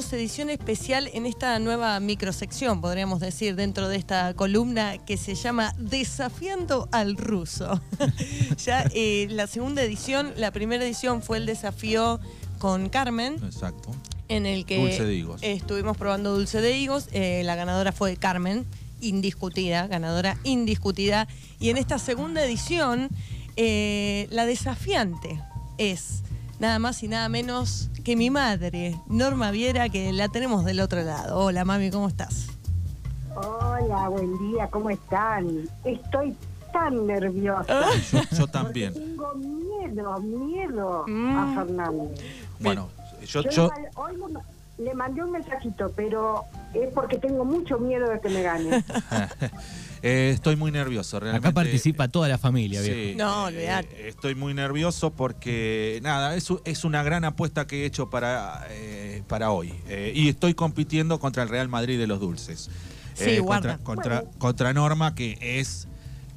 tenemos edición especial en esta nueva microsección, podríamos decir, dentro de esta columna que se llama Desafiando al ruso. ya eh, la segunda edición, la primera edición fue el desafío con Carmen. Exacto. En el que Dulce de higos. estuvimos probando dulce de higos. Eh, la ganadora fue Carmen, indiscutida, ganadora indiscutida. Y en esta segunda edición, eh, la desafiante es nada más y nada menos que mi madre, Norma Viera, que la tenemos del otro lado. Hola, mami, ¿cómo estás? Hola, buen día, ¿cómo están? Estoy tan nerviosa. Ah. Yo, también. Tengo miedo, miedo Mm. a Fernando. Bueno, yo, Yo yo, hoy le mandé un mensajito, pero es porque tengo mucho miedo de que me gane. eh, estoy muy nervioso. Realmente. Acá participa toda la familia, Sí, viejo. No, eh, olvidate. estoy muy nervioso porque, nada, es, una gran apuesta que he hecho para, eh, para hoy. Eh, y estoy compitiendo contra el Real Madrid de los Dulces. Sí, contra, guarda. contra, contra Norma, que es.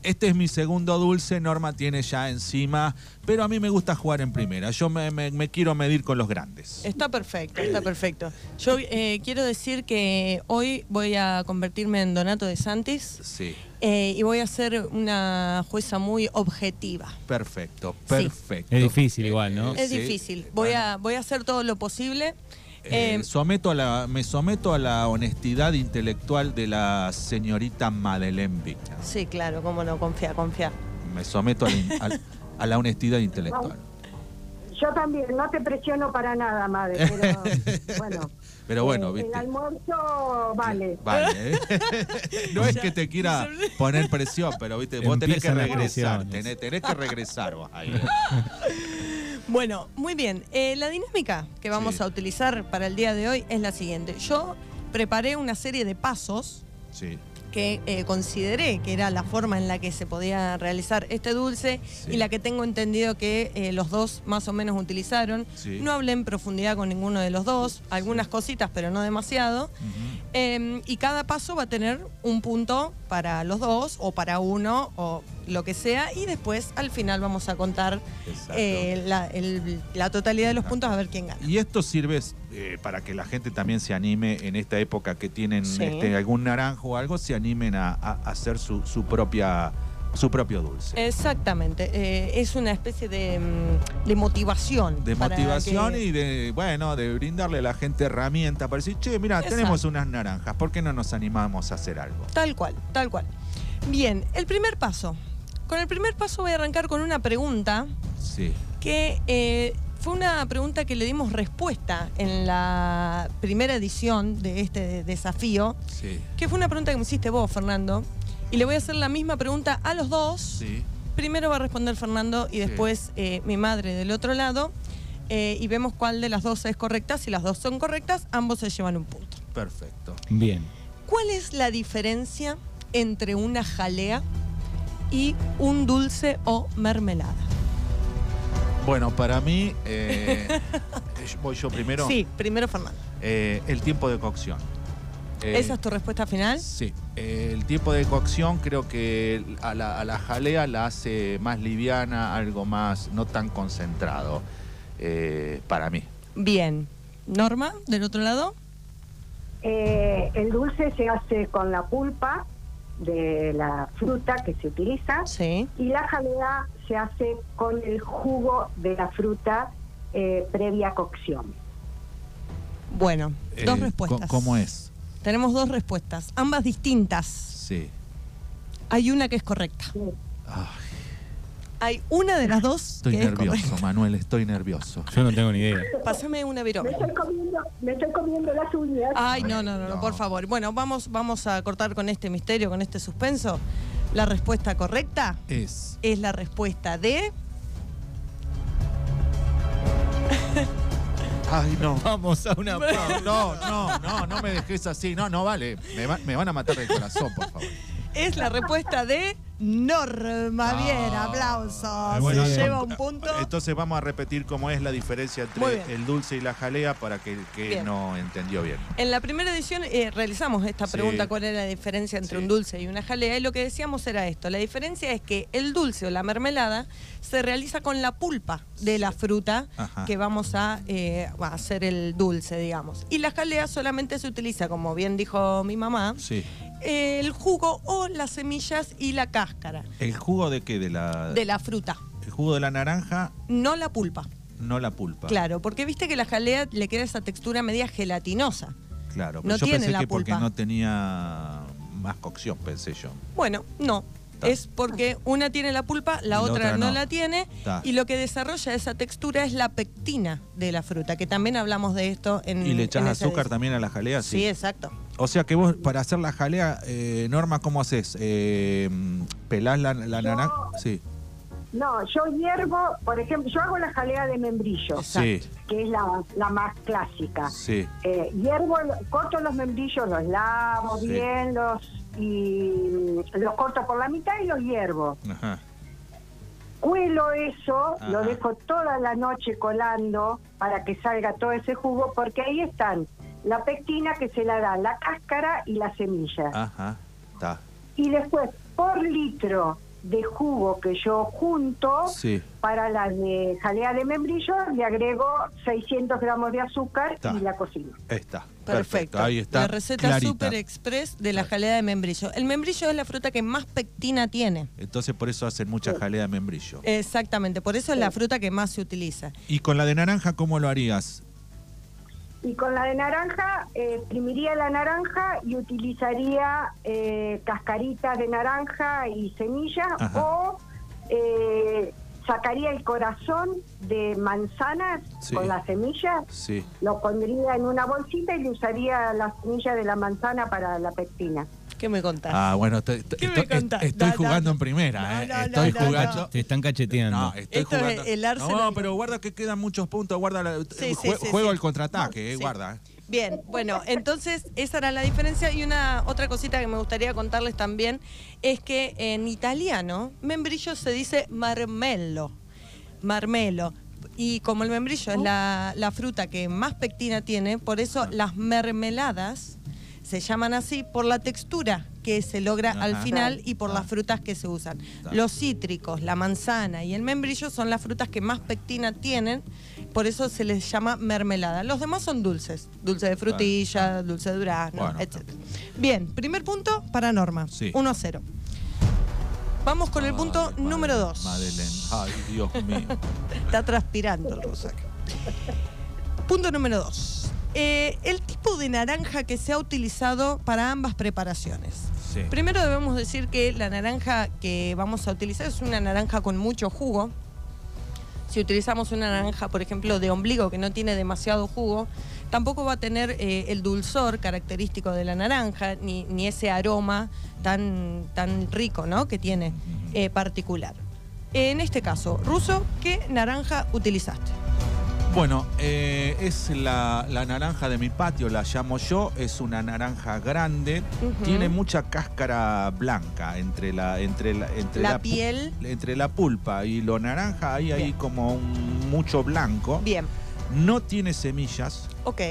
Este es mi segundo dulce, Norma tiene ya encima, pero a mí me gusta jugar en primera. Yo me, me- me quiero medir con los grandes. Está perfecto, está perfecto. Yo eh, quiero decir que hoy voy a convertirme en Donato de Santis Sí, eh, y voy a ser una jueza muy objetiva. perfecto, Sí. perfecto. Es difícil igual, ¿no? Es sí. difícil. Voy Bueno. a, voy a hacer todo lo posible. Eh, Eh, someto a la, me someto a la honestidad intelectual de la señorita Madeleine Victor. sí, claro, cómo no, confía, confía. Me someto a la, a honestidad intelectual. Yo también, no te presiono para nada, madre, pero bueno. Pero bueno, eh, viste. El almuerzo vale. Vale, ¿eh? no es que te quiera poner presión, pero viste, vos tenés que regresar, tenés, tenés que regresar vos ahí. Bueno, muy bien. Eh, la dinámica que vamos Sí. a utilizar para el día de hoy es la siguiente. Yo preparé una serie de pasos Sí, que eh, consideré que era la forma en la que se podía realizar este dulce Sí. y la que tengo entendido que eh, los dos más o menos utilizaron. Sí. No hablé en profundidad con ninguno de los dos, algunas cositas, pero no demasiado. Eh, y cada paso va a tener un punto para los dos o para uno o lo que sea. Y después al final vamos a contar eh, la, el- la totalidad de los Exacto. puntos a ver quién gana. Y esto sirve eh, para que la gente también se anime en esta época que tienen Sí. este, algún naranjo o algo, se animen a, a hacer su, su propia su propio dulce. Exactamente. Eh, es una especie de, mm, de motivación. de motivación que- y de, bueno, de brindarle a la gente herramientas para decir, che, mira, Exacto. tenemos unas naranjas, ¿por qué no nos animamos a hacer algo? Tal cual, tal cual. Bien, el primer paso. Con el primer paso voy a arrancar con una pregunta Sí, que eh, fue una pregunta que le dimos respuesta en la primera edición de este desafío, sí, que fue una pregunta que me hiciste vos, Fernando. Y le voy a hacer la misma pregunta a los dos. sí. Primero va a responder Fernando y Sí. después eh, mi madre del otro lado. eh, y vemos cuál de las dos es correcta. Si las dos son correctas, ambos se llevan un punto. Perfecto. Bien. ¿Cuál es la diferencia entre una jalea y un dulce o mermelada? Bueno, para mí, eh, voy yo primero, Sí, primero Fernando. Eh, el tiempo de cocción. Eh, ¿Esa es tu respuesta final? Sí, eh, el tiempo de cocción creo que a la, a la jalea la hace más liviana, algo más, no tan concentrado, eh, para mí. Bien. Norma, del otro lado. Eh, el dulce se hace con la pulpa de la fruta que se utiliza Sí. y la jalea se hace con el jugo de la fruta eh, previa cocción. Bueno, dos Eh, respuestas. co- ¿Cómo es? Tenemos dos respuestas, ambas distintas. Sí. Hay una que es correcta. Ay, Hay una de las dos estoy que es nervioso, correcta. Manuel, estoy nervioso. Yo no tengo ni idea. Pásame una viroma. Me estoy comiendo, me estoy comiendo las uñas. Ay, no, no, no, no, por favor. Bueno, vamos, vamos a cortar con este misterio, con este suspenso. La respuesta correcta Es. es la respuesta de. Ay, no. Vamos a una No, no, no, no, no me dejes así. No, no vale. Me, va- me van a matar del corazón, por favor. Es la respuesta de Norma. Ah. Bien, aplausos. Bueno, Se son- lleva un punto. Entonces vamos a repetir cómo es la diferencia entre el dulce y la jalea para que el que Bien. no entendió bien. En la primera edición eh, realizamos esta Sí. pregunta, cuál era la diferencia entre Sí. un dulce y una jalea, y lo que decíamos era esto, la diferencia es que el dulce o la mermelada se realiza con la pulpa de la fruta Ajá. que vamos a, eh, a hacer el dulce, digamos. Y la jalea solamente se utiliza, como bien dijo mi mamá, Sí. Eh, el jugo o las semillas y la cáscara ¿El jugo de qué? De la, de la fruta, El jugo de la naranja, no la pulpa. no la pulpa. Claro, porque viste que la jalea le queda esa textura media gelatinosa. Claro, No pero yo tiene pensé la que porque pulpa. no tenía más cocción, pensé yo. Bueno, no. Ta. Es porque una tiene la pulpa, la, otra, otra no. no. la tiene. Ta. Y lo que desarrolla esa textura es la pectina de la fruta, que también hablamos de esto en. ¿Y le echás azúcar también a la jalea? Sí. exacto. O sea que vos, para hacer la jalea, eh, Norma, ¿cómo haces? Eh, ¿Pelás la, la naranja? Sí. No, yo hiervo, por ejemplo, yo hago la jalea de membrillo, Sí, que es la, la más clásica. sí. Eh, hiervo, corto los membrillos, los lavo Sí. bien, los y los corto por la mitad y los hiervo. Ajá. Cuelo eso, Ajá. lo dejo toda la noche colando para que salga todo ese jugo, porque ahí están la pectina que se la da la cáscara y la semilla. Ajá. Y después, por litro de jugo que yo junto, Sí. para la de jalea de membrillo, le agrego 600 gramos de azúcar y la cocino. Está. Perfecto. Ahí está. La receta clarita. super express de la jalea de membrillo. El membrillo es la fruta que más pectina tiene. Entonces por eso hacen mucha jalea de membrillo. Exactamente, por eso es la fruta que más se utiliza. Y con la de naranja, ¿cómo lo harías? Y con la de naranja, eh, exprimiría la naranja y utilizaría eh, cascaritas de naranja y semillas Ajá. o eh, sacaría el corazón de manzanas Sí. con las semillas, Sí. lo pondría en una bolsita y le usaría la semilla de la manzana para la pectina. ¿Qué me contás? Ah, bueno, te- te- ¿Qué me estoy, contás? estoy No, no, jugando no. en primera. No, eh. estoy no, jugando. no. Te están cacheteando. No, estoy Esto es jugando. el Arsenal. No, pero guarda que quedan muchos puntos. Guarda la- Sí, sí, jue- sí, juego sí. el contraataque, eh, Sí. guarda. Bien, bueno, entonces esa era la diferencia y una otra cosita que me gustaría contarles también es que en italiano membrillo se dice marmello, marmelo. Y como el membrillo es la, la fruta que más pectina tiene, por eso las mermeladas se llaman así por la textura que se logra al final y por Ah. las frutas que se usan. Los cítricos, la manzana y el membrillo son las frutas que más pectina tienen, por eso se les llama mermelada. Los demás son dulces, dulce de frutilla, dulce de durazno, Bueno, etc. Bien, primer punto para Norma, Sí. 1 a 0. Vamos con el punto número Madeleine, 2. Madeleine. Ay, Dios mío. Está transpirando el Rosario. Punto número 2. el tipo de naranja que se ha utilizado para ambas preparaciones. Sí. Primero debemos decir que la naranja que vamos a utilizar es una naranja con mucho jugo. Si utilizamos una naranja, por ejemplo, de ombligo que no tiene demasiado jugo, tampoco va a tener eh, el dulzor característico de la naranja, ni, ese aroma tan, tan rico ¿no? que tiene eh, particular. En este caso, Ruso, ¿qué naranja utilizaste? Bueno, eh, es la, la naranja de mi patio, la llamo yo. Es una naranja grande. Tiene mucha cáscara blanca entre la, entre la, entre La piel. entre la pulpa y lo naranja. Hay ahí como un- mucho blanco. Bien, No tiene semillas ok,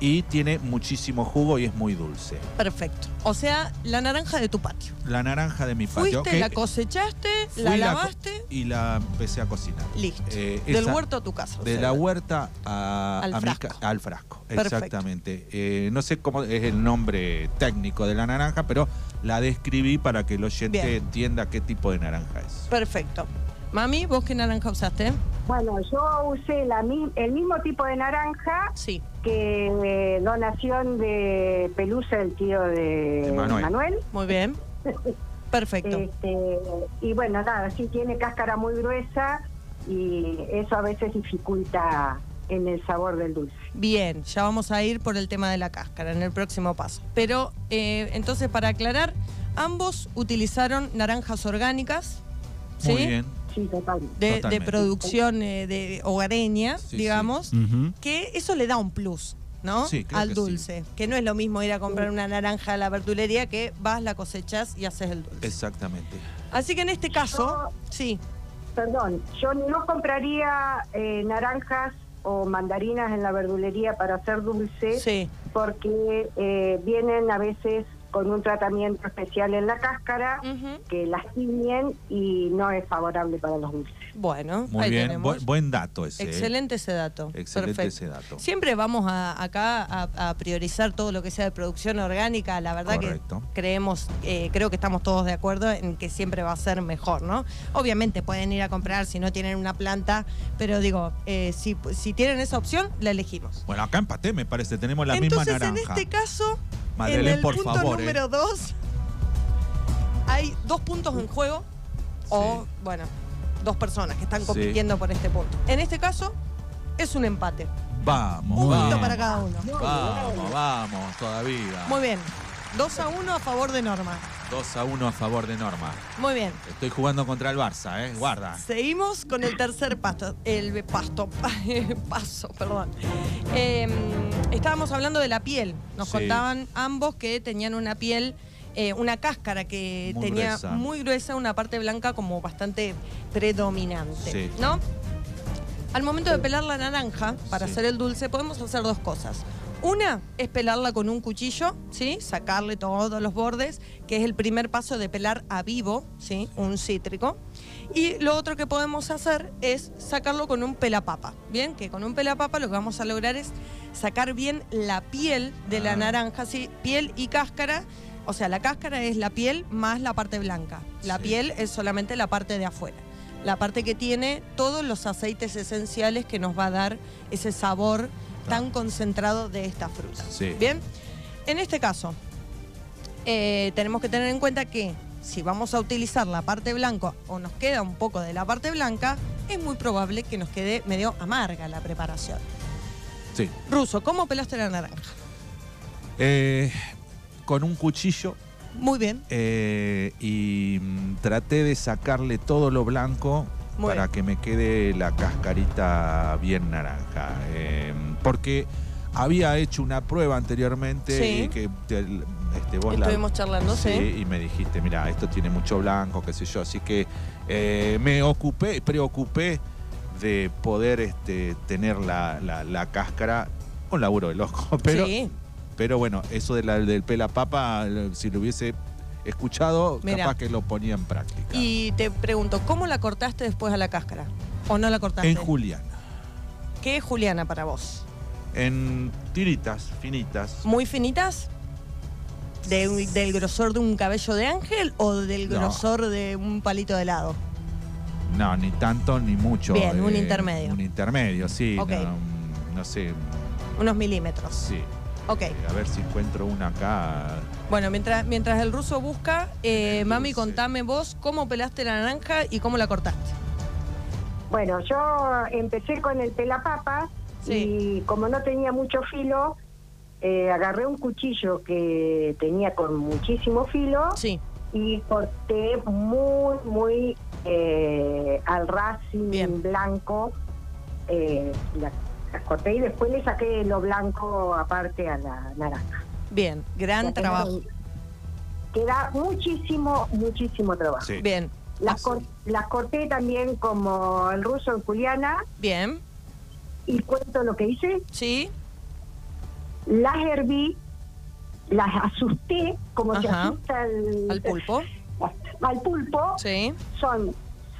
y tiene muchísimo jugo y es muy dulce. perfecto. O sea, la naranja de tu patio. La naranja de mi patio. Fuiste, que la cosechaste, la lavaste, y la empecé a cocinar. listo. Eh, Del esa- huerto a tu casa. o De sea, la huerta a, Al a frasco. al frasco. Perfecto. Exactamente. Eh, no sé cómo es el nombre técnico de la naranja, pero la describí para que el oyente Bien. entienda qué tipo de naranja es. Perfecto. Mami, ¿vos qué naranja usaste? Bueno, yo usé la, mi- el mismo tipo de naranja Sí. que eh, donación de Pelusa, el tío de De Manuel. Manuel. Muy bien. Perfecto. Este, y bueno, nada, sí tiene cáscara muy gruesa y eso a veces dificulta en el sabor del dulce. Bien, ya vamos a ir por el tema de la cáscara en el próximo paso. Pero eh, entonces, para aclarar, ambos utilizaron naranjas orgánicas, ¿sí? Muy bien. Sí. De, producción eh, de hogareña, Sí, sí. digamos, que eso le da un plus ¿no? Sí, creo al que dulce. Que no es lo mismo ir a comprar una naranja a la verdulería que vas, la cosechas y haces el dulce. Exactamente. Así que en este caso, sí, Perdón, yo no compraría eh, naranjas o mandarinas en la verdulería para hacer dulce sí. porque eh, vienen a veces con un tratamiento especial en la cáscara que las tiñen y no es favorable para los dulces. Bueno, Muy ahí bien. tenemos. Bu- buen dato ese. ¿eh? Excelente ese dato. Excelente Perfecto. ese dato. Siempre vamos a- acá a, a priorizar todo lo que sea de producción orgánica. La verdad Correcto. que creemos, eh, creo que estamos todos de acuerdo en que siempre va a ser mejor, ¿no? Obviamente pueden ir a comprar si no tienen una planta, pero digo, eh, si, si tienen esa opción, la elegimos. Bueno, acá empaté, me parece. Tenemos la Entonces, misma naranja. en este caso, Madeleine, en el por punto favor, ¿eh? número dos, hay dos puntos en juego, o, bueno, dos personas que están Sí. compitiendo por este punto. En este caso, es un empate. Vamos, Un Muy punto vamos. para cada uno. Vamos, vamos, todavía. Muy bien. 2 a 1 a favor de Norma. 2 a 1 a favor de Norma. Muy bien. Estoy jugando contra el Barça, ¿eh? Guarda. Seguimos con el tercer pasto. El pasto. Paso, perdón. Eh, estábamos hablando de la piel. Nos Sí. contaban ambos que tenían una piel, eh, una cáscara que Muy tenía gruesa. muy gruesa, una parte blanca como bastante predominante. Sí. ¿No? Al momento de pelar la naranja para Sí. hacer el dulce, podemos hacer dos cosas. Una es pelarla con un cuchillo, ¿sí? Sacarle todos los bordes, que es el primer paso de pelar a vivo, ¿sí? Un cítrico. Y lo otro que podemos hacer es sacarlo con un pelapapa. Bien, que con un pelapapa lo que vamos a lograr es sacar bien la piel de la Ah. naranja, ¿sí? Piel y cáscara. O sea, la cáscara es la piel más la parte blanca. La Sí. piel es solamente la parte de afuera. La parte que tiene todos los aceites esenciales que nos va a dar ese sabor tan concentrado de esta fruta. Sí. Bien, en este caso, eh, tenemos que tener en cuenta que si vamos a utilizar la parte blanca o nos queda un poco de la parte blanca, es muy probable que nos quede medio amarga la preparación. Sí. Ruso, ¿cómo pelaste la naranja? Eh, con un cuchillo Muy bien, eh, y mm, traté de sacarle todo lo blanco Muy para bien. que me quede la cascarita bien naranja. Eh, porque había hecho una prueba anteriormente Sí. y que te- este, vos la- estuvimos charlando, sí. y me dijiste, mira, esto tiene mucho blanco, qué sé yo. Así que eh, me ocupé, preocupé de poder este, tener la, la- la cáscara. Un laburo de loco, pero, sí, pero bueno, eso de la- del pela papa, si lo hubiese escuchado, Mirá. capaz que lo ponía en práctica. Y te pregunto, ¿cómo la cortaste después a la cáscara? ¿O no la cortaste? en Juliana, ¿Qué es Juliana para vos? en tiritas finitas. ¿Muy finitas? ¿De un- ¿Del grosor de un cabello de ángel o del No. grosor de un palito de helado? No, ni tanto ni mucho. eh, Bien, un intermedio. Un intermedio, sí. Ok. No, no sé, Unos milímetros. sí. Ok. Eh, A ver si encuentro una acá. Bueno, mientras, mientras el ruso busca, eh, mami, contame vos cómo pelaste la naranja y cómo la cortaste. Bueno, yo empecé con el pelapapa Sí. y como no tenía mucho filo, eh, agarré un cuchillo que tenía con muchísimo filo Sí, y corté muy, muy eh, al racing Bien. blanco. eh, la, la corté y después le saqué lo blanco aparte a la naranja. Bien, gran Ya trabajo. Queda muchísimo, muchísimo trabajo. Sí. Bien, Las, cor- las corté también como el ruso en Juliana bien, y cuento lo que hice. sí, Las herví, las asusté como se Ajá. asusta el- al pulpo, al pulpo. sí, Son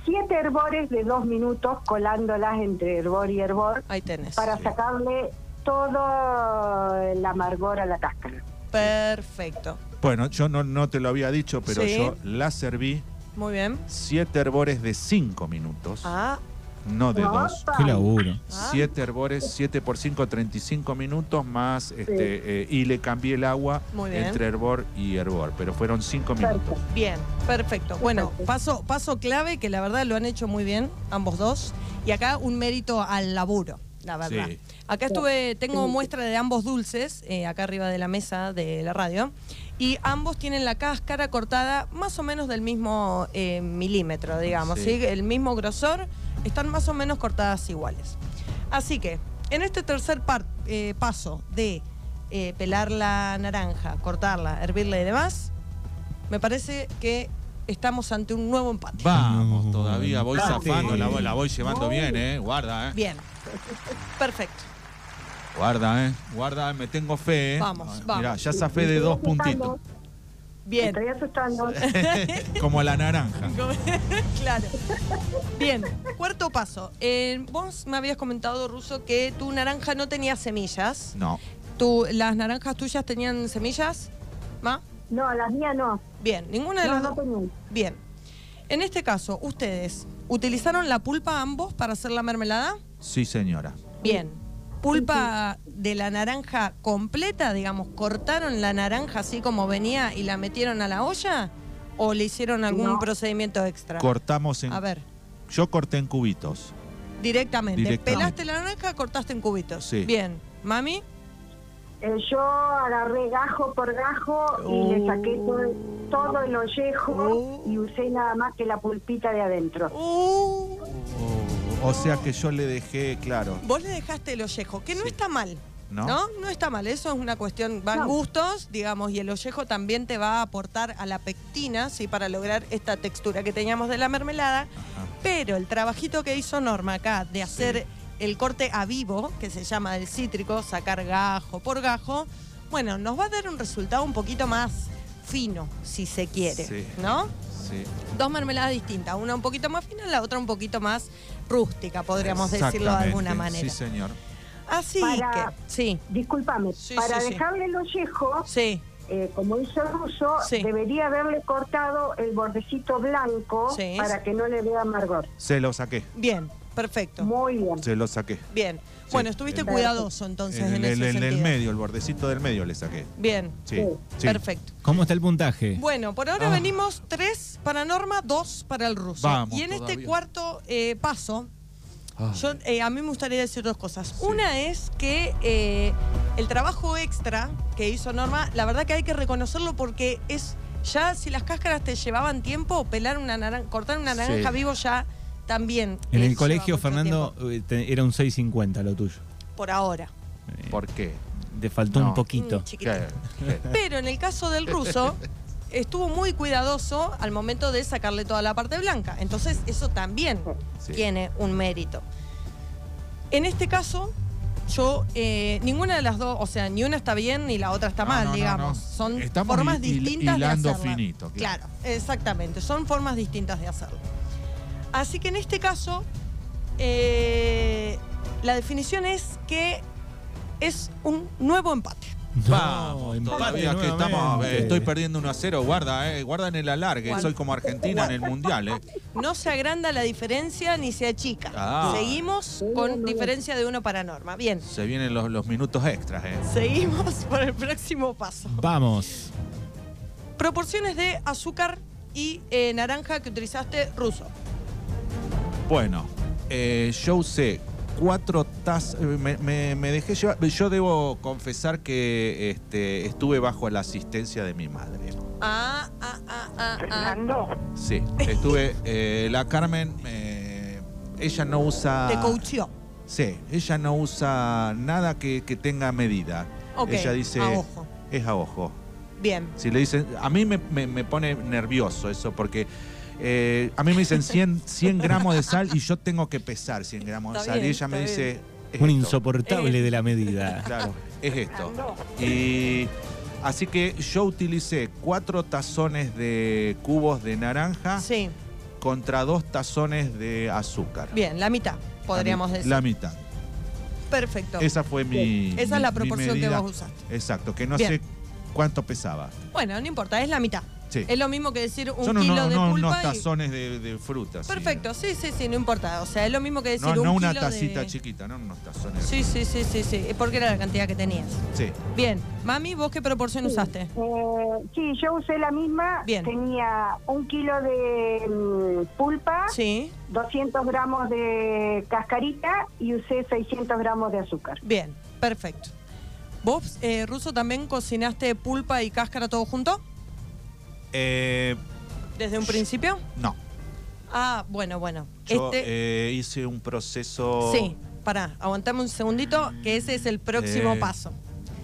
siete hervores de dos minutos colándolas entre hervor y hervor ahí tenés. para Sí. sacarle todo el amargor a la cáscara. Perfecto, Bueno, yo no, no te lo había dicho, pero Sí. yo la serví muy bien. siete herbores de cinco minutos, Ah, no de No, dos. Qué laburo. Ah. Siete herbores, 7 por 5, 35 minutos más, este, eh, y le cambié el agua Muy bien. entre hervor y hervor, pero fueron 5 minutos. Perfecto. bien, perfecto. Bueno, Perfecto. paso, paso clave que la verdad lo han hecho muy bien, ambos dos. Y acá un mérito al laburo, la verdad. Sí. Acá estuve, tengo muestra de ambos dulces, eh, acá arriba de la mesa de la radio, y ambos tienen la cáscara cortada más o menos del mismo eh, milímetro, digamos, Sí. ¿sí? El mismo grosor, están más o menos cortadas iguales. Así que, En este tercer par- eh, paso de eh, pelar la naranja, cortarla, hervirla y demás, me parece que estamos ante un nuevo empate. Vamos, todavía voy empate. zafando, la, voy- la voy llevando bien, ¿eh? Guarda, ¿eh? Bien. Perfecto. Guarda, ¿eh? Guarda, me tengo fe, ¿eh? Vamos, vamos. Mirá, ya zafé de dos puntitos. Me Bien. estoy asustando. Como la naranja. claro. Bien, cuarto paso. Eh, vos me habías comentado, Ruso, que tu naranja no tenía semillas. No. Tu, ¿Las naranjas tuyas tenían semillas? ¿Ma? No, las mías no. Bien, ninguna de No, las no. Bien. En este caso, ¿ustedes utilizaron la pulpa ambos para hacer la mermelada? Sí, señora. Bien. ¿Pulpa de la naranja completa, digamos? ¿Cortaron la naranja así como venía y la metieron a la olla? ¿O le hicieron algún No. procedimiento extra? Cortamos en. A ver, Yo corté en cubitos. directamente. Directamente. Pelaste la naranja, cortaste en cubitos. Sí. Bien. ¿Mami? Eh, yo agarré gajo por gajo y le saqué todo, todo el ollejo Oh. y usé nada más que la pulpita de adentro. Uh, O, sea que yo le dejé, claro. vos le dejaste el ollejo, que no Sí. está mal. ¿No? ¿No? No está mal, eso es una cuestión, van No. gustos, digamos, y el ollejo también te va a aportar a la pectina, ¿sí? Para lograr esta textura que teníamos de la mermelada. Ajá. Pero el trabajito que hizo Norma acá de hacer Sí. el corte a vivo, que se llama del cítrico, sacar gajo por gajo, bueno, nos va a dar un resultado un poquito más fino, si se quiere, Sí. ¿no? Sí. Dos mermeladas distintas, una un poquito más fina, la otra un poquito más rústica, podríamos decirlo de alguna manera. Sí, señor. Así Para- que, sí, Discúlpame, Sí, para sí, sí. dejarle el ollejo, sí, eh, como hizo el ruso, Sí. debería haberle cortado el bordecito blanco Sí. para que no le dé amargor. Se lo saqué. bien, perfecto. Muy bien. Se lo saqué. Bien. Bueno, estuviste el- cuidadoso entonces el, en el- ese el medio, el bordecito del medio le saqué. Bien, Sí. Sí. sí. perfecto. ¿Cómo está el puntaje? Bueno, por ahora Ah. venimos tres para Norma, dos para el ruso. Vamos y en este cuarto eh, paso, Ay. yo, eh, a mí me gustaría decir dos cosas. Una es que eh, el trabajo extra que hizo Norma, la verdad que hay que reconocerlo porque es ya si las cáscaras te llevaban tiempo, pelar una naranja, cortar una naranja Sí. vivo ya también. En el colegio, Fernando, tiempo. eh, era un 6.50 lo tuyo. Por ahora. Eh, ¿Por qué? Te faltó No. un poquito. Mm, chiquitito. ¿Qué? ¿Qué? Pero en el caso del ruso, estuvo muy cuidadoso al momento de sacarle toda la parte blanca. Entonces, eso también Sí. tiene un mérito. En este caso, yo, eh, ninguna de las dos, o sea, ni una está bien ni la otra está No, mal, no, no, digamos. no. Son Estamos formas distintas de hacerlo. finito, claro. Claro, exactamente. Son formas distintas de hacerlo. Así que en este caso, eh, la definición es que es un nuevo empate. Vamos, empate todavía que estamos. eh, estoy perdiendo 1 a 0. Guarda, eh. Guarda en el alargue. Guarda. Soy como Argentina en el mundial, eh. No se agranda la diferencia ni se achica. Ah. Seguimos con diferencia de uno para Norma. Bien, Se vienen los, los minutos extras, eh. seguimos por el próximo paso. Vamos. Proporciones de azúcar y eh, naranja que utilizaste ruso. Bueno, eh, yo usé cuatro tazas. Me, me- me dejé llevar. Yo debo confesar que este, estuve bajo la asistencia de mi madre. Ah, ah, ah, ah, ah. Sí, estuve. eh, la Carmen, eh, ella no usa. Te coacheó. Sí, ella no usa nada que, que tenga medida. Ok, ella dice. a ojo. Es a ojo. Bien. Si le dicen. A mí me, me- me pone nervioso eso porque. Eh, a mí me dicen 100, 100 gramos de sal y yo tengo que pesar 100 gramos de Está sal. bien, y ella me dice. "Es Un esto". insoportable Eh. de la medida. Claro, es esto. Y así que yo utilicé cuatro tazones de cubos de naranja Sí, contra dos tazones de azúcar. bien, la mitad, podríamos la, mi- decir. La mitad. Perfecto. Esa fue mi. Esa es la proporción que vos usaste. Exacto, que no Bien. sé cuánto pesaba. Bueno, no importa, es la mitad. Sí. Es lo mismo que decir un Son kilo unos, de unos- pulpa unos y- tazones de, de frutas. Perfecto, sí, sí, sí, no importa. O sea, es lo mismo que decir No, un no una kilo de- tacita chiquita, no unos tazones. Sí, sí, sí, sí, sí. Porque era la cantidad que tenías. Sí. Bien. Mami, ¿vos qué proporción usaste? Eh, sí, yo usé la misma. Bien. Tenía un kilo de mm, pulpa, Sí. 200 gramos de cascarita y usé 600 gramos de azúcar. Bien, perfecto. ¿Vos, eh, Ruso, también cocinaste pulpa y cáscara todo junto? Eh, ¿Desde un principio? no. Ah, bueno, bueno. Yo este, eh, hice un proceso Sí. pará, aguantame un segundito, que ese es el próximo Eh. paso.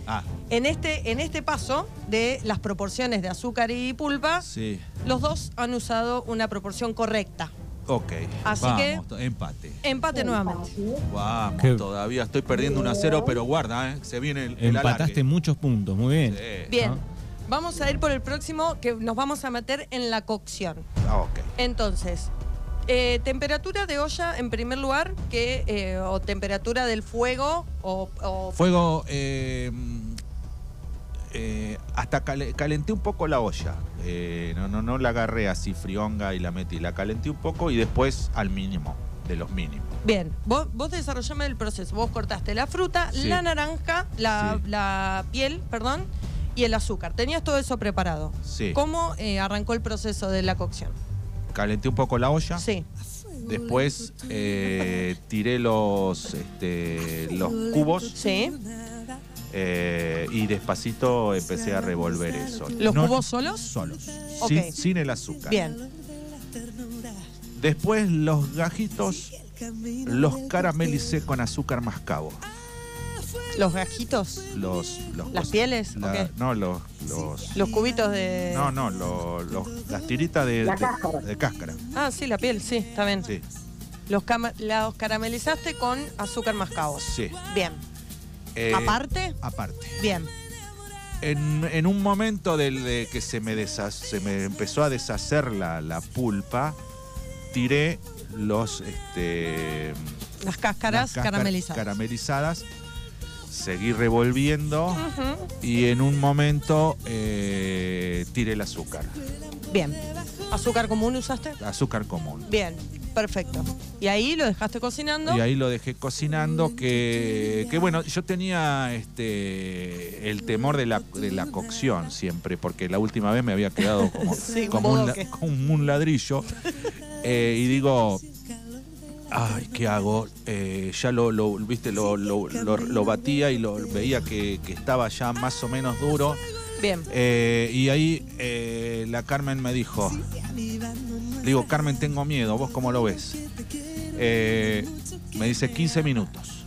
Ah, En este, en este paso de las proporciones de azúcar y pulpa, sí. los dos han usado una proporción correcta. Ok. Así Vamos, que- empate. Empate nuevamente. Vamos, Qué- todavía estoy perdiendo 1 a 0, pero guarda, ¿eh? se viene el, el Empataste alargue. muchos puntos, muy bien. Sí. Bien, ¿no? vamos a ir por el próximo que nos vamos a meter en la cocción. Ah, ok. Entonces, eh, temperatura de olla en primer lugar, que, eh, o temperatura del fuego, o, o- Fuego, eh, eh, hasta cale- calenté un poco la olla. Eh, no, no, no la agarré así frionga y la metí. La calenté un poco y después al mínimo, de los mínimos. Bien, vos, vos desarrollame el proceso. Vos cortaste la fruta, Sí. la naranja, la, Sí. la piel, perdón, y el azúcar. Tenías todo eso preparado. Sí. ¿Cómo eh, arrancó el proceso de la cocción? Calenté un poco la olla. Sí, Después eh, tiré los, este, los cubos sí. Eh, y despacito empecé a revolver eso. ¿Los No- cubos solos? Solos. Sin, sin el azúcar. Bien, Después los gajitos los caramelicé con azúcar mascabo. los gajitos, Los, los las pieles, la- ¿o qué? No, los, los- los cubitos de... No, no, lo- los- las tiritas de, La de- cáscara. de cáscara. Ah, sí, la piel, sí, está bien. Sí, Los, los caramelizaste con azúcar mascabo. sí. Bien. Eh, ¿Aparte? Aparte. Bien. En, en un momento del, de que se me, desha- se me empezó a deshacer la, la pulpa, tiré los este, Las cáscaras las cáscar- caramelizadas. caramelizadas. Seguí revolviendo Ujú. y en un momento eh, tiré el azúcar. Bien. ¿Azúcar común usaste? Azúcar común. Bien, perfecto. Y ahí lo dejaste cocinando. Y ahí lo dejé cocinando, que, que bueno, yo tenía este el temor de la, de la cocción siempre, porque la última vez me había quedado como, Sí, como, un, como un ladrillo. Eh, y digo, ay, ¿qué hago? Eh, ya lo, lo- viste, lo, lo- batía y lo veía que, que estaba ya más o menos duro. Bien. Eh, y ahí la Carmen me dijo, le digo, Carmen, tengo miedo, ¿vos cómo lo ves? Eh, me dice 15 minutos.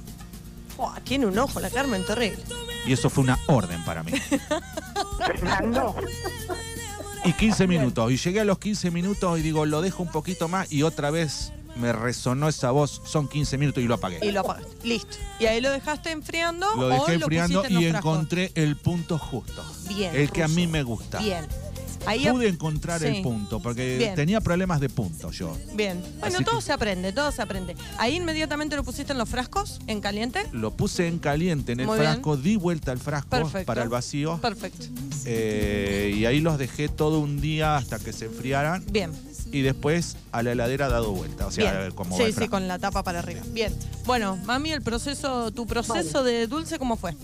Fua, tiene un ojo la Carmen, terrible. Y eso fue una orden para mí. Fernando, Y 15 minutos. Y llegué a los 15 minutos y digo, lo dejo un poquito más y otra vez me resonó esa voz, son 15 minutos y lo apagué. Y lo apagaste. Listo. Y ahí lo dejaste enfriando Lo dejé enfriando y encontré el punto justo. Bien. El que a mí me gusta. Bien. Ahí Pude encontrar Sí. el punto, porque Bien. tenía problemas de punto yo. Bien. Bueno, Así todo que- se aprende, todo se aprende. Ahí inmediatamente lo pusiste en los frascos, en caliente. Lo puse en caliente en el Muy bien. frasco, di vuelta al frasco Perfecto. para el vacío. Perfecto. eh, y ahí los dejé todo un día hasta que se enfriaran. Bien. Y después a la heladera dado vuelta. O sea, Bien. como va sí, sí, con la tapa para arriba. Bien. Bueno, mami, el proceso, tu proceso de dulce, ¿cómo fue?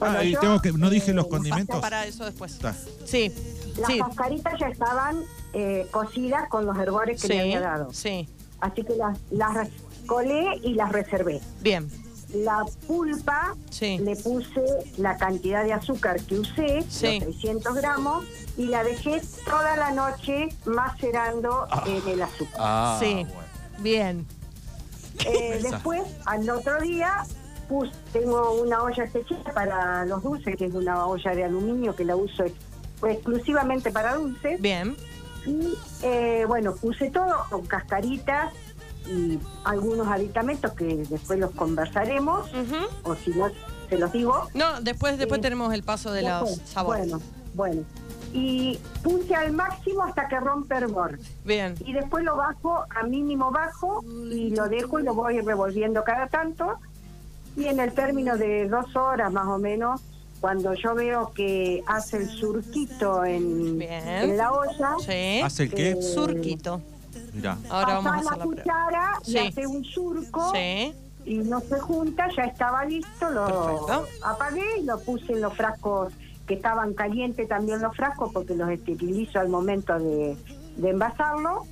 Ah, y yo, tengo que, no dije los eh, condimentos. Para eso después. Está. Sí. las Sí. cascaritas ya estaban eh, cocidas con los herbores que Sí. le había dado. Sí. Así que las, las colé y las reservé. Bien. La pulpa Sí. le puse la cantidad de azúcar que usé, Sí. los 600 gramos, y la dejé toda la noche macerando en el azúcar. Ah, Sí. bueno. Bien. Eh, después, al otro día, pus- tengo una olla especial para los dulces, que es una olla de aluminio que la uso ex- exclusivamente para dulces. Bien. Y eh, bueno, puse todo con cascaritas y algunos aditamentos que después los conversaremos, o si no, se los digo. No, después, después Sí. tenemos el paso de los sabores. Bueno, bueno. Y puse al máximo hasta que rompe hervor. Bien. Y después lo bajo a mínimo bajo y lo dejo y lo voy revolviendo cada tanto. Y en el término de dos horas más o menos, cuando yo veo que hace el surquito en, la olla, Sí. ¿Hace el qué? Eh, Surquito. Mirá. Ahora vamos a hacer la la prueba. cuchara y Sí. hace un surco Sí. y no se junta, ya estaba listo, lo Perfecto. apagué y lo puse en los frascos que estaban calientes también los frascos porque los esterilizo al momento de, de envasarlo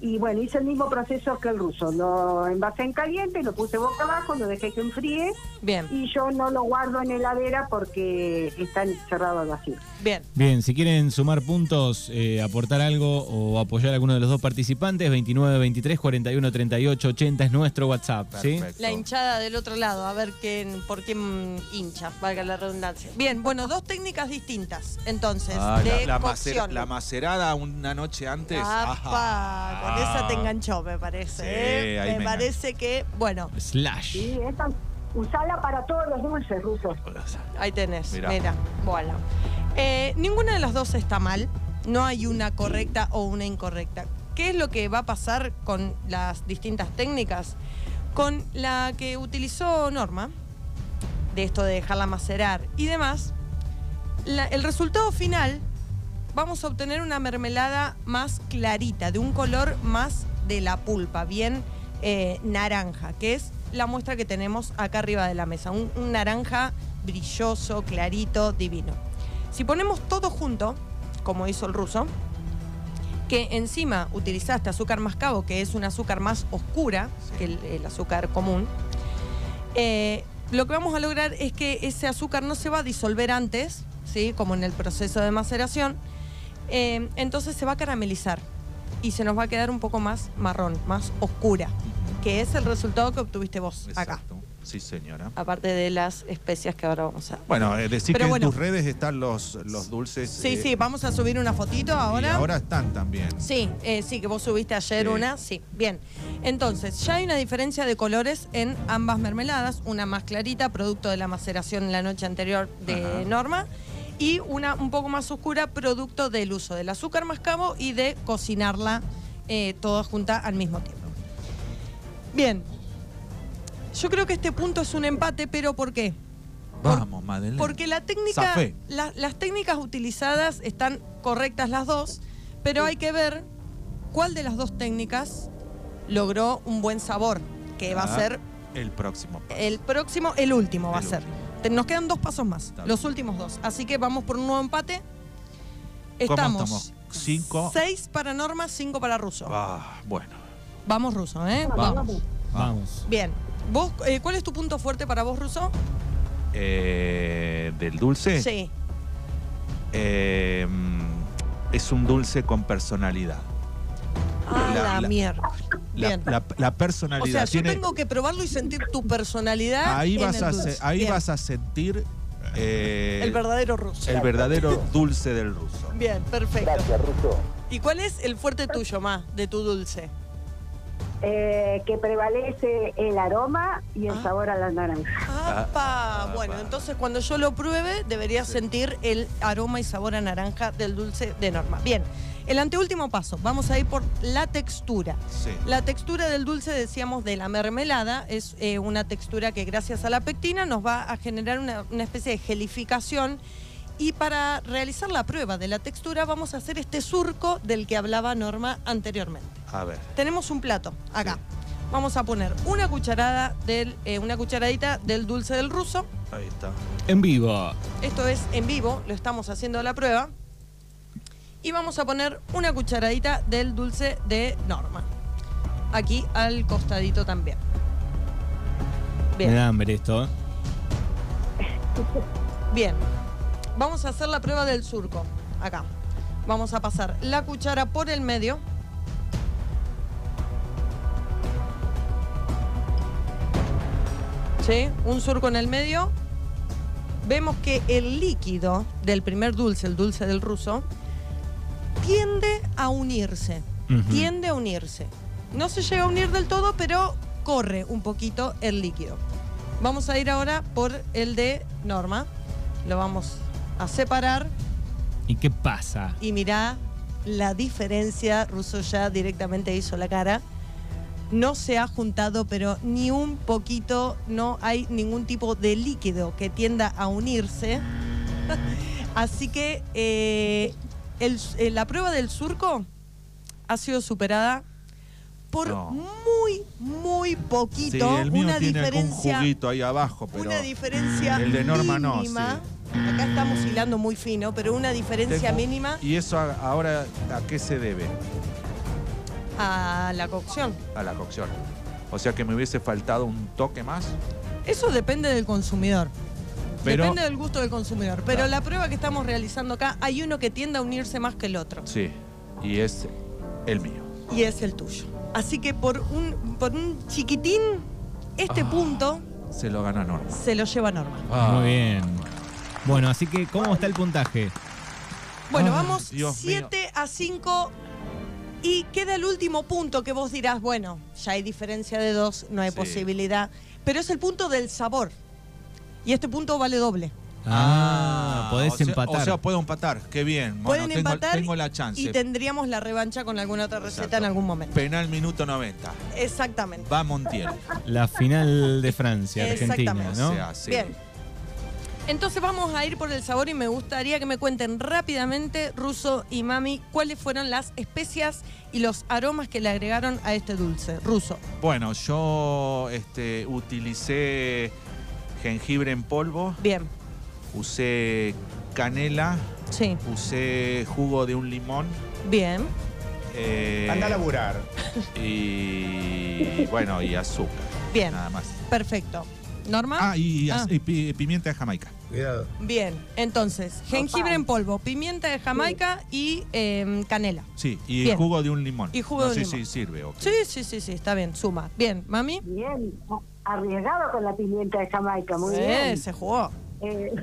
Y bueno, hice el mismo proceso que el ruso. Lo envasé en caliente, lo puse boca abajo, lo dejé que enfríe Bien, y yo no lo guardo en heladera porque está encerrado al vacío. bien. Bien, si quieren sumar puntos, eh, aportar algo o apoyar a alguno de los dos participantes, 29, 23, 41, 38, 80 es nuestro WhatsApp, ¿sí? La hinchada del otro lado, a ver quién, por mm, hincha, valga la redundancia. Bien, bueno, dos técnicas distintas, entonces, Ah, la, de la macera- la macerada una noche antes. Apa, Con esa te enganchó, me parece. Sí, ¿eh? ahí Me me parece que, bueno, Slash. Sí, esta, usala para todos los dulces rusos. ahí tenés, mira, Mirá. bueno. Eh, ninguna de las dos está mal, no hay una correcta o una incorrecta. ¿Qué es lo que va a pasar con las distintas técnicas? Con la que utilizó Norma, de esto de dejarla macerar y demás, la- el resultado final vamos a obtener una mermelada más clarita, de un color más de la pulpa, bien eh, naranja, que es la muestra que tenemos acá arriba de la mesa. Un, naranja brilloso, clarito, divino. Si ponemos todo junto, como hizo el ruso, que encima utilizaste azúcar mascabo, que es un azúcar más oscura que el, el azúcar común, eh, lo que vamos a lograr es que ese azúcar no se va a disolver antes, ¿sí? como en el proceso de maceración, eh, entonces se va a caramelizar y se nos va a quedar un poco más marrón, más oscura, que es el resultado que obtuviste vos acá. Sí, señora. aparte de las especias que ahora vamos a... Bueno, eh, decir Pero que bueno. en tus redes están los, los dulces. Sí, eh, sí, vamos a subir una fotito ahora. Y ahora están también. Sí, eh, sí, que vos subiste ayer Sí. una, sí. Bien. Entonces, ya hay una diferencia de colores en ambas mermeladas, una más clarita, producto de la maceración en la noche anterior de Ajá. Norma, y una un poco más oscura, producto del uso del azúcar mascabo y de cocinarla eh, toda junta al mismo tiempo. Bien. Yo creo que este punto es un empate, pero ¿por qué? Vamos, Madeleine. Porque la técnica, la- las técnicas utilizadas están correctas las dos, pero hay que ver cuál de las dos técnicas logró un buen sabor, que va a Ah, ser el próximo. paso. el próximo, el último va a ser. último. Te- Nos quedan dos pasos más, Está los últimos dos. Así que vamos por un nuevo empate. ¿Cómo Estamos. estamos? Cinco. Seis para Norma, cinco para Russo. Ah, bueno. Vamos, Russo, ¿eh? Vamos. Vamos. Bien. ¿Vos, eh, ¿Cuál es tu punto fuerte para vos, Russo? Eh, ¿Del dulce? Sí. Eh, es un dulce con personalidad. Ah, La- mierda. La, Bien. la- la O personalidad sea, yo tiene. tengo que probarlo y sentir tu personalidad. ahí en vas, el a, dulce. ahí Bien. vas a sentir eh, El verdadero ruso. el verdadero dulce del ruso. Bien, perfecto. ¿Y cuál es el fuerte tuyo, más de tu dulce? Eh, que prevalece el aroma y el Ah. sabor a la naranja. ¡Apa! ah, bueno, entonces cuando yo lo pruebe, debería sentir el aroma y sabor a naranja del dulce de Norma. Bien, el anteúltimo paso. Vamos a ir por la textura. Sí. La textura del dulce, decíamos, de la mermelada, es eh, una textura que gracias a la pectina nos va a generar una, una especie de gelificación. Y para realizar la prueba de la textura vamos a hacer este surco del que hablaba Norma anteriormente. A ver. Tenemos un plato acá. Vamos a poner una cucharada del, eh, una cucharadita del dulce del ruso. Ahí está. En vivo. Esto es en vivo, lo estamos haciendo la prueba. Y vamos a poner una cucharadita del dulce de Norma. Aquí al costadito también. Me Bien, da hambre esto. ¿eh? bien. Vamos a hacer la prueba del surco. Acá. Vamos a pasar la cuchara por el medio. ¿Sí? Un surco en el medio. Vemos que el líquido del primer dulce, el dulce del ruso, tiende a unirse. Tiende a unirse. No se llega a unir del todo, pero corre un poquito el líquido. Vamos a ir ahora por el de Norma. Lo vamos a separar ¿Y qué pasa? y mirá la diferencia. Russo ya directamente hizo la cara. No se ha juntado, pero ni un poquito, no hay ningún tipo de líquido que tienda a unirse. Así que eh, el- eh, la prueba del surco ha sido superada por No. muy, muy Sí, poquito. el mío una tiene diferencia juguito ahí abajo, pero una diferencia el de Norma no, mínima. Acá estamos hilando muy fino, pero una diferencia Tengo- mínima. ¿Y eso a- ahora a qué se debe? a la cocción. a la cocción. O sea que me hubiese faltado un toque más. Eso depende del consumidor. Pero- Depende del gusto del consumidor. Pero Claro. la prueba que estamos realizando acá, hay uno que tiende a unirse más que el otro. Sí, y es el mío. Y es el tuyo. Así que por un, por un chiquitín, este Ah. punto Se lo gana Norma. se lo lleva Norma. Ah. Muy bien. Bueno, así que, ¿cómo está el puntaje? Bueno, vamos Dios 7 a 5 y queda el último punto que vos dirás, bueno, ya hay diferencia de dos, no hay Sí. posibilidad, pero es el punto del sabor. Y este punto vale doble. Ah, podés o sea- empatar. O sea, puedo empatar. Qué bien. Bueno, Pueden tengo, empatar tengo la chance. y tendríamos la revancha con alguna otra receta Exacto. en algún momento. Penal minuto 90. Exactamente. Va Montiel. La final de Francia, Argentina, Exactamente. ¿no? O sea, sí. Bien. Entonces vamos a ir por el sabor y me gustaría que me cuenten rápidamente, Ruso y Mami, cuáles fueron las especias y los aromas que le agregaron a este dulce. Ruso. Bueno, yo este, utilicé jengibre en polvo, Bien. usé canela, Sí. usé jugo de un limón. Bien. eh, Anda a laburar. y bueno, y azúcar. Bien. Nada más. Perfecto. ¿Norma? Ah, y, Ah. y pi- pimienta de Jamaica. Cuidado. Bien. Entonces, jengibre en polvo, pimienta de Jamaica y em, canela. Sí, y Bien. jugo de un limón. Y jugo no de sé limón. si sirve o qué. Sí, sí, sí, sí, está bien. Suma. Bien. ¿Mami? Bien, arriesgado con la pimienta de Jamaica, muy bien. se jugó. Eh,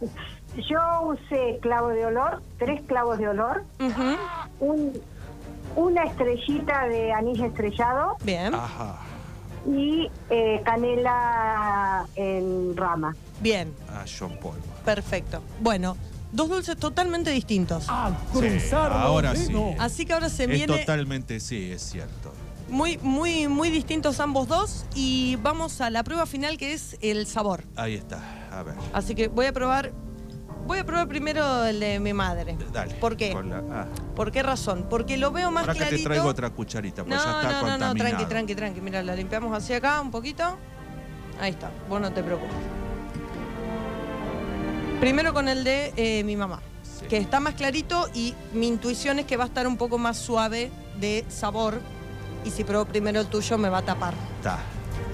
yo usé clavo de olor, tres clavos de olor, un- una estrellita de anís estrellado Bien. Ajá. y eh, canela en rama. Bien. Ah, John Paul. Perfecto. Bueno, dos dulces totalmente distintos. Sí, ahora sí. Así que ahora se Es viene totalmente, sí, es cierto. Muy, muy, muy distintos ambos dos. Y vamos a la prueba final que es el sabor. Ahí está. A ver. Así que voy a probar. Voy a probar primero el de mi madre. Dale. ¿Por qué? Con la- ah. ¿Por qué razón? Porque lo veo más Ahora que te clarito. traigo otra cucharita, pues no, ya está no, no, no, contaminado. tranqui, tranqui, tranqui. Mira, la limpiamos hacia acá un poquito. Ahí está, vos no te preocupes. Primero con el de eh, mi mamá, Sí. que está más clarito y mi intuición es que va a estar un poco más suave de sabor. Y si pruebo primero el tuyo me va a tapar. Está.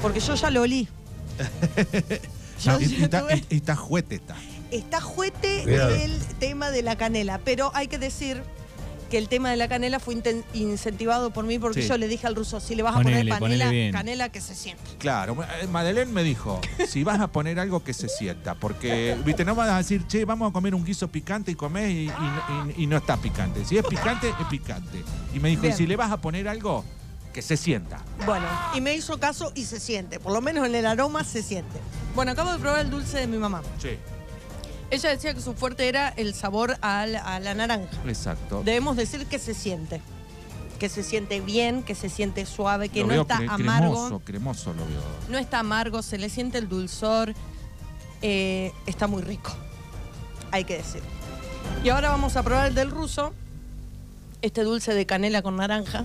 Porque yo ya lo olí. Yo y, ya y está, tuve- y- está juete, está. Está juete Cuidado. el tema de la canela, pero hay que decir que el tema de la canela fue incentivado por mí porque Sí. yo le dije al ruso, si le vas a poner panela, canela que se siente. Claro, eh, Madeleine me dijo, si vas a poner algo que se sienta, porque, viste, no vas a decir, che, vamos a comer un guiso picante y comés y, y- y- y no está picante. Si es picante, es picante. Y me dijo, Bien. y si le vas a poner algo, que se sienta. Bueno, y me hizo caso y se siente, por lo menos en el aroma se siente. Bueno, acabo de probar el dulce de mi mamá. Sí, Ella decía que su fuerte era el sabor a la, a la naranja. exacto. Debemos decir que se siente. Que se siente bien, que se siente suave, que Lo no veo está cre- amargo. Cremoso, cremoso lo veo. No está amargo, se le siente el dulzor. eh, está muy rico, hay que decir. Y ahora vamos a probar el del ruso. Este dulce de canela con naranja.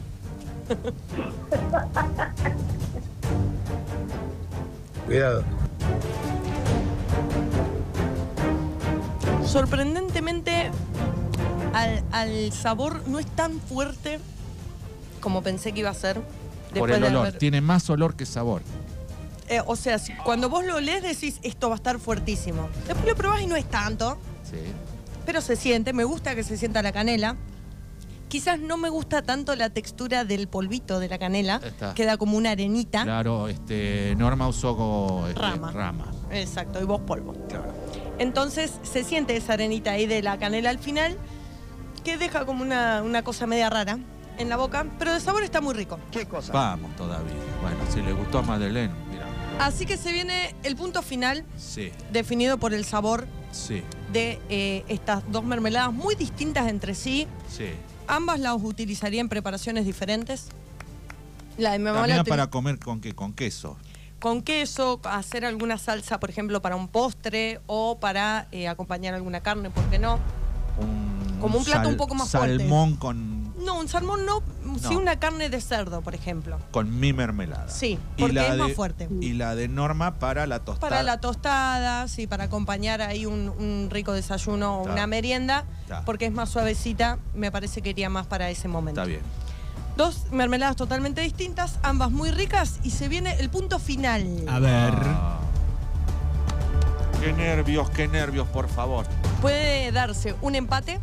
Cuidado. Sorprendentemente, al, al sabor no es tan fuerte como pensé que iba a ser. Por el olor, haber- tiene más olor que sabor. Eh, o sea, si- cuando vos lo olés decís, esto va a estar fuertísimo. Después lo probás y no es tanto. Sí. pero se siente, me gusta que se sienta la canela. Quizás no me gusta tanto la textura del polvito de la canela, Está. queda como una arenita. Claro, este, Norma usó este, Rama. rama. Exacto, y vos polvo. Claro. Entonces se siente esa arenita ahí de la canela al final, que deja como una, una cosa media rara en la boca, pero de sabor está muy rico. Vamos todavía. Bueno, si le gustó a Madeleine, mira. Así que se viene el punto final Sí, definido por el sabor sí, de eh, estas dos mermeladas muy distintas entre sí. sí. Ambas las utilizaría en preparaciones diferentes. La de mi mamá la para comer con qué, con queso. con queso, hacer alguna salsa, por ejemplo, para un postre o para eh, acompañar alguna carne, ¿por qué no? Un, Como un plato un poco más fuerte. Salmón con, No, un salmón no, sí No. una carne de cerdo, por ejemplo. con mi mermelada. Sí, Y porque la es más de- fuerte. Y la de Norma para la tostada. Para la tostada, sí, para acompañar ahí un, un rico desayuno o una merienda, Está. porque es más suavecita, me parece que iría más para ese momento. Está bien. Dos mermeladas totalmente distintas, ambas muy ricas y se viene el punto final. A ver. Ah. Qué nervios, qué nervios, por favor. Puede darse un empate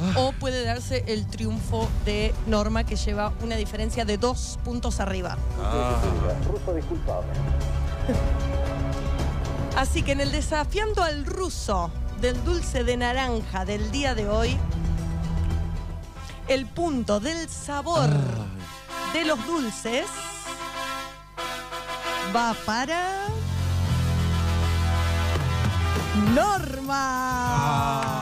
Ah. o puede darse el triunfo de Norma que lleva una diferencia de dos puntos arriba. Ah. Así que en el desafiando al ruso del dulce de naranja del día de hoy, el punto del sabor de los dulces va para Norma.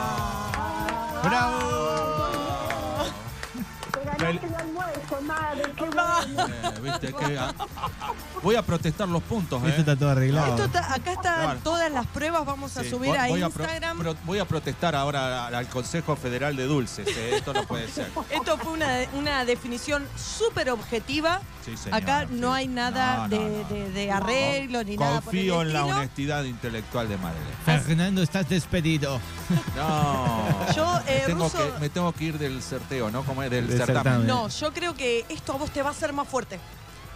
El almuerzo, madre, qué bueno. Eh, ¿viste? Que, voy a protestar los puntos, ¿eh? Esto está todo arreglado. Esto está- acá están Claro. todas las pruebas, vamos a Sí, subir voy- a voy Instagram. pro- voy a protestar ahora al, al Consejo Federal de Dulces. ¿eh? Esto no puede ser. Esto fue una, una definición súper objetiva. Sí, señora, Acá no hay nada No, no, de, no. de- de arreglo ni nada por el Confío en la honestidad intelectual de Madeleine. Fernando, estás despedido. No. Yo, eh, me, tengo que, me tengo que ir del sorteo, ¿no? Como es del, Del certamen. certamen. No, yo creo que esto a vos te va a hacer más fuerte.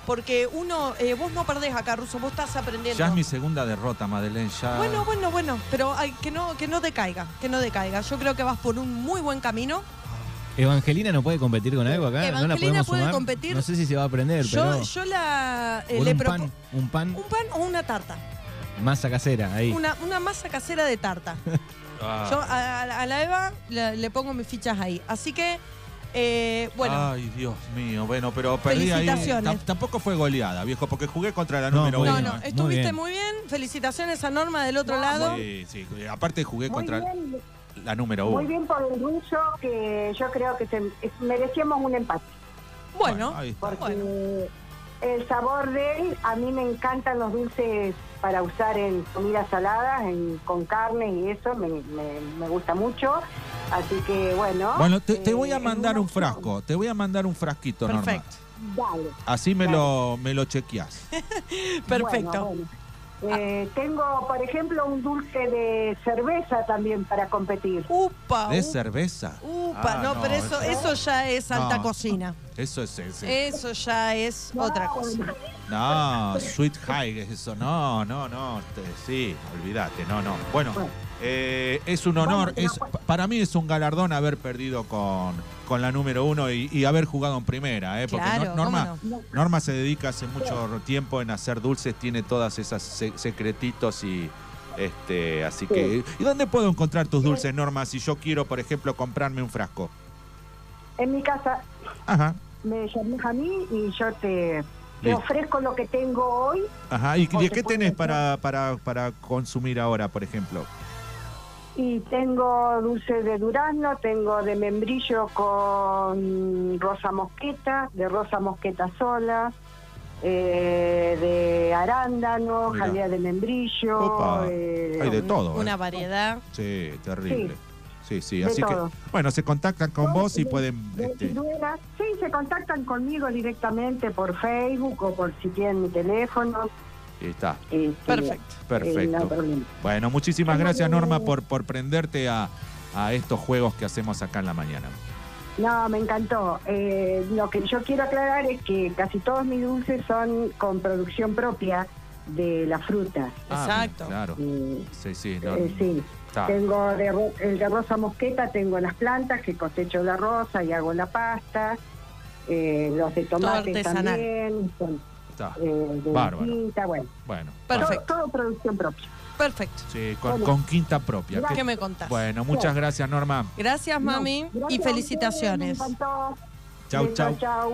Porque uno, eh, vos no perdés acá, Ruso, vos estás aprendiendo. Ya es mi segunda derrota, Madeleine. Ya. Bueno, bueno, bueno, pero hay, que, no, que no decaiga, que no decaiga. Yo creo que vas por un muy buen camino. Evangelina no puede competir con algo acá. no la Evangelina podemos puede sumar? competir. No sé si se va a aprender, Yo, pero. yo la eh, le un propo- pan, un pan, un pan o una tarta. masa casera ahí. Una, una masa casera de tarta. Ah. Yo a, a la Eva le, le pongo mis fichas ahí. Así que, eh, bueno, Ay, Dios mío. Bueno, pero perdí ahí. Felicitaciones. Tampoco fue goleada, viejo, porque jugué contra la No, número muy no, uno. bien. no, ¿eh? estuviste bien. muy bien. Felicitaciones a Norma del otro lado. Sí, sí. Aparte jugué Muy contra bien, la número muy uno. bien por el ruso, que yo creo que se, es- merecíamos un empate. Bueno, ahí está. Porque Bueno. el sabor de él, a mí me encantan los dulces para usar en comidas saladas, en- con carne y eso, me, me- me gusta mucho. Así que bueno. Bueno, te, te eh, voy a mandar un frasco. Te voy a mandar un frasquito, Norma. perfecto. Dale. Así me lo, me lo chequeás. Perfecto. Bueno, bueno. Eh, tengo, por ejemplo, un dulce de cerveza también para competir. Upa, ¿De upa, cerveza? upa. Ah, no, pero eso, eso ya es alta No. cocina. Eso es ese. Eso ya es otra cosa. No, Sweet High, eso. No, no, no. te- sí, olvídate. No, no. Bueno, eh, es un honor. Es, pa- para mí es un galardón haber perdido con, con la número uno y, y haber jugado en primera. ¿eh? Porque Claro, Norma, ¿cómo Norma se dedica hace mucho tiempo en hacer dulces, tiene todas esas se- secretitos y. Este, así que. ¿Y dónde puedo encontrar tus dulces, Norma, si yo quiero, por ejemplo, comprarme un frasco? En mi casa Ajá. me llamas a mí y yo te, ofrezco lo que tengo hoy. Ajá. ¿Y te qué tenés para, para, para consumir ahora, por ejemplo? Y tengo dulce de durazno, tengo de membrillo con rosa mosqueta, de rosa mosqueta sola, eh, de arándano, Mirá. jalea de membrillo. Opa, eh, hay de todo. ¿eh? Una variedad. Sí, terrible. Sí, sí, así todo. que, bueno, se contactan con vos y de- pueden... de este. Sí, se contactan conmigo directamente por Facebook o por si tienen mi teléfono. Está, este, Perfecto. eh, perfecto. Bueno, muchísimas gracias Norma por, por prenderte a, a estos juegos que hacemos acá en la mañana. No, me encantó. Eh, lo que yo quiero aclarar es que casi todos mis dulces son con producción propia de la fruta. Ah, Exacto. claro. Eh, Sí, sí. no- eh, sí. está. Tengo de el de rosa mosqueta, tengo las plantas que cosecho la rosa y hago la pasta. Eh, los de tomate también, son está. eh, de Bárbaro. tinta, bueno. Bueno, Perfecto. Todo, todo producción propia. Perfecto. sí, con, Bueno. con quinta propia. ¿Qué Que- me contás? bueno, muchas gracias Norma. Gracias, mami, No, gracias y felicitaciones. Chau, chau. chau.